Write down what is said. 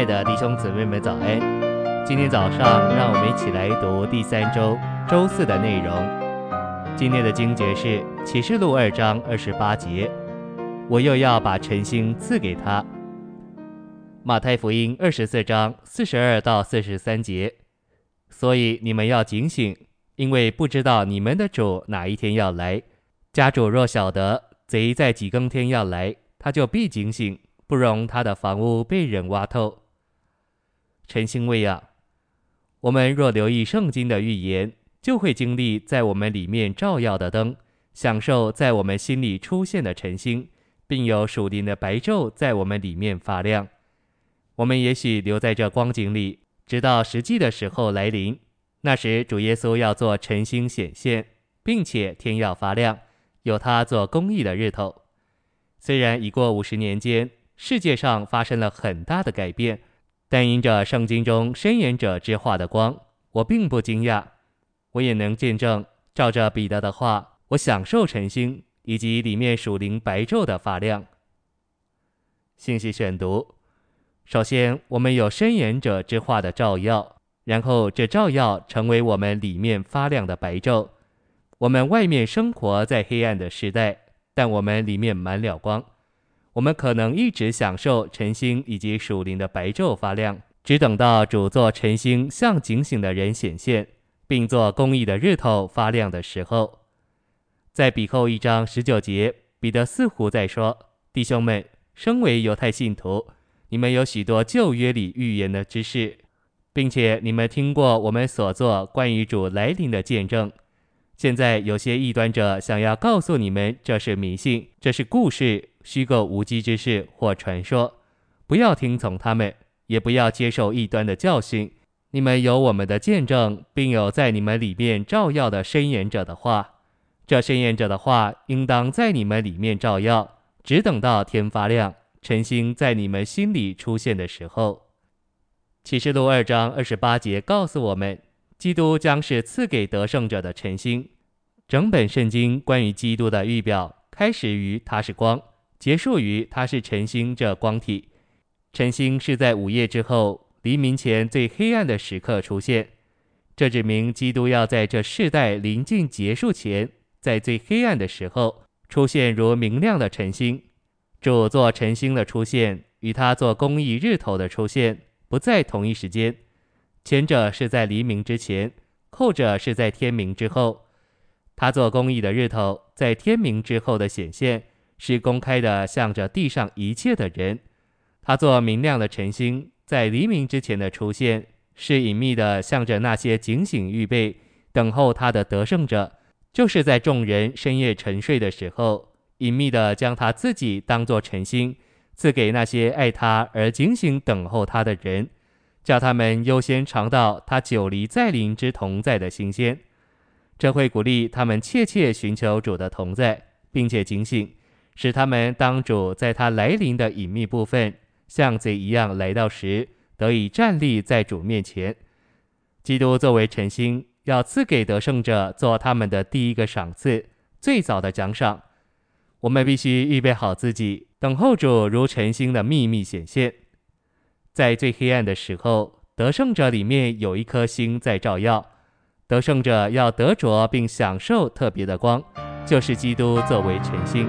亲爱的弟兄姊妹们早安！今天早上，让我们一起来读第三周周四的内容。今天的经节是启示录二章二十八节，我又要把晨星赐给他。马太福音二十四章四十二到四十三节，所以你们要警醒，因为不知道你们的主哪一天要来。家主若晓得贼在几更天要来，他就必警醒。不容他的房屋被人挖透。晨星喂养，我们若留意圣经的预言，就会经历在我们里面照耀的灯，享受在我们心里出现的晨星，并有属灵的白昼在我们里面发亮。我们也许留在这光景里，直到实际的时候来临。那时主耶稣要做晨星显现，并且天要发亮，有他做公义的日头。虽然已过五十年间。世界上发生了很大的改变，但因着圣经中申言者之话的光，我并不惊讶。我也能见证，照着彼得的话，我享受晨星以及里面属灵白昼的发亮。信息选读：首先，我们有申言者之话的照耀，然后这照耀成为我们里面发亮的白昼。我们外面生活在黑暗的时代，但我们里面满了光。我们可能一直享受晨星以及属灵的白昼发亮，只等到主做晨星向警醒的人显现，并做公义的日头发亮的时候。在彼后一章十九节，彼得似乎在说：“弟兄们，身为犹太信徒，你们有许多旧约里预言的知识，并且你们听过我们所做关于主来临的见证。现在有些异端者想要告诉你们，这是迷信，这是故事。”虚构无稽之事或传说，不要听从他们，也不要接受异端的教训。你们有我们的见证，并有在你们里面照耀的申言者的话。这申言者的话，应当在你们里面照耀，只等到天发亮，晨星在你们心里出现的时候。启示录二章二十八节告诉我们，基督将是赐给得胜者的晨星。整本圣经关于基督的预表，开始于他是光。结束于他是晨星这光体，晨星是在午夜之后，黎明前最黑暗的时刻出现。这指明基督要在这世代临近结束前，在最黑暗的时候出现，如明亮的晨星。主做晨星的出现，与他做公义日头的出现不在同一时间，前者是在黎明之前，后者是在天明之后。他做公义的日头，在天明之后的显现。是公开的，向着地上一切的人；他做明亮的晨星，在黎明之前的出现，是隐秘的，向着那些警醒预备、等候他的得胜者。就是在众人深夜沉睡的时候，隐秘的将他自己当作晨星，赐给那些爱他而警醒等候他的人，叫他们优先尝到他久离再临之同在的新鲜。这会鼓励他们切切寻求主的同在，并且警醒。使他们当主在他来临的隐秘部分，像贼一样来到时，得以站立在主面前。基督作为晨星，要赐给得胜者做他们的第一个赏赐，最早的奖赏。我们必须预备好自己，等候主如晨星的秘密显现。在最黑暗的时候，得胜者里面有一颗星在照耀。得胜者要得着并享受特别的光，就是基督作为晨星。